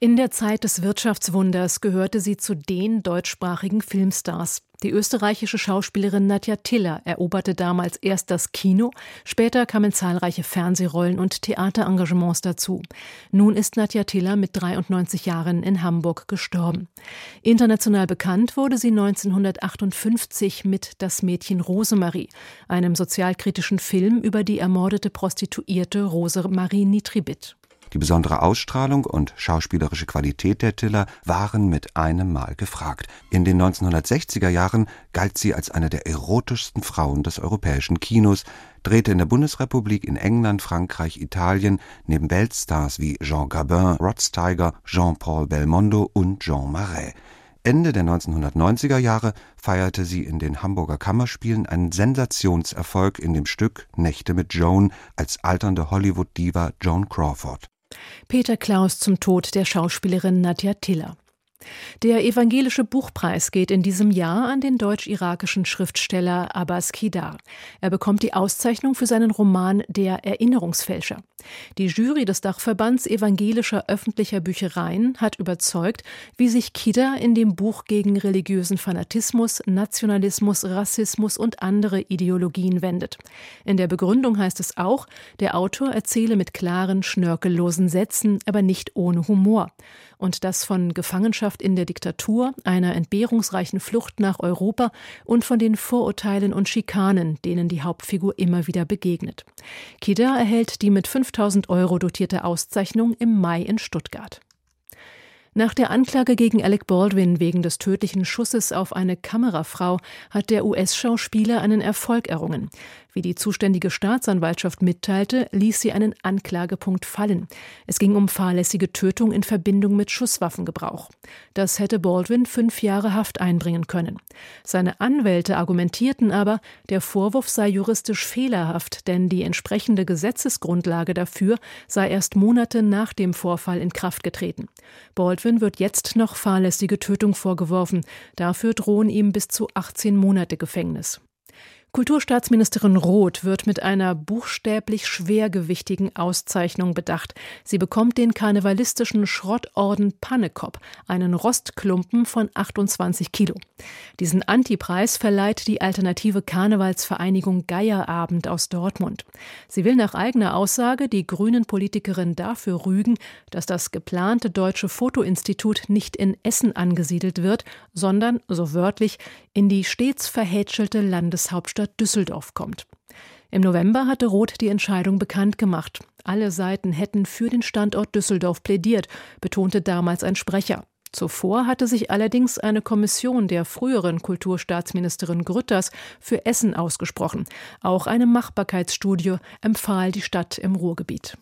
in der Zeit des Wirtschaftswunders gehörte sie zu den deutschsprachigen Filmstars. Die österreichische Schauspielerin Nadja Tiller eroberte damals erst das Kino, später kamen zahlreiche Fernsehrollen und Theaterengagements dazu. Nun ist Nadja Tiller mit 93 Jahren in Hamburg gestorben. International bekannt wurde sie 1958 mit Das Mädchen Rosemarie, einem sozialkritischen Film über die ermordete Prostituierte Rosemarie Nitribit. Die besondere Ausstrahlung und schauspielerische Qualität der Tiller waren mit einem Mal gefragt. In den 1960er Jahren galt sie als eine der erotischsten Frauen des europäischen Kinos, drehte in der Bundesrepublik, in England, Frankreich, Italien neben Weltstars wie Jean Gabin, Rod Steiger, Jean-Paul Belmondo und Jean Marais. Ende der 1990er Jahre feierte sie in den Hamburger Kammerspielen einen Sensationserfolg in dem Stück Nächte mit Joan als alternde Hollywood-Diva Joan Crawford. Peter Klaus zum Tod der Schauspielerin Nadja Tiller. Der Evangelische Buchpreis geht in diesem Jahr an den deutsch-irakischen Schriftsteller Abbas Kidar. Er bekommt die Auszeichnung für seinen Roman Der Erinnerungsfälscher. Die Jury des Dachverbands evangelischer öffentlicher Büchereien hat überzeugt, wie sich Kidar in dem Buch gegen religiösen Fanatismus, Nationalismus, Rassismus und andere Ideologien wendet. In der Begründung heißt es auch, der Autor erzähle mit klaren, schnörkellosen Sätzen, aber nicht ohne Humor. Und das von Gefangenschaft in der Diktatur, einer entbehrungsreichen Flucht nach Europa und von den Vorurteilen und Schikanen, denen die Hauptfigur immer wieder begegnet. Kidar erhält die mit 5000 Euro dotierte Auszeichnung im Mai in Stuttgart. Nach der Anklage gegen Alec Baldwin wegen des tödlichen Schusses auf eine Kamerafrau hat der US-Schauspieler einen Erfolg errungen. Wie die zuständige Staatsanwaltschaft mitteilte, ließ sie einen Anklagepunkt fallen. Es ging um fahrlässige Tötung in Verbindung mit Schusswaffengebrauch. Das hätte Baldwin fünf Jahre Haft einbringen können. Seine Anwälte argumentierten aber, der Vorwurf sei juristisch fehlerhaft, denn die entsprechende Gesetzesgrundlage dafür sei erst Monate nach dem Vorfall in Kraft getreten. Baldwin wird jetzt noch fahrlässige Tötung vorgeworfen. Dafür drohen ihm bis zu 18 Monate Gefängnis. Kulturstaatsministerin Roth wird mit einer buchstäblich schwergewichtigen Auszeichnung bedacht. Sie bekommt den karnevalistischen Schrottorden Pannekop, einen Rostklumpen von 28 Kilo. Diesen Antipreis verleiht die alternative Karnevalsvereinigung Geierabend aus Dortmund. Sie will nach eigener Aussage die grünen Politikerin dafür rügen, dass das geplante Deutsche Fotoinstitut nicht in Essen angesiedelt wird, sondern, so wörtlich, in die stets verhätschelte Landeshauptstadt Stadt Düsseldorf kommt. Im November hatte Roth die Entscheidung bekannt gemacht. Alle Seiten hätten für den Standort Düsseldorf plädiert, betonte damals ein Sprecher. Zuvor hatte sich allerdings eine Kommission der früheren Kulturstaatsministerin Grütters für Essen ausgesprochen. Auch eine Machbarkeitsstudie empfahl die Stadt im Ruhrgebiet.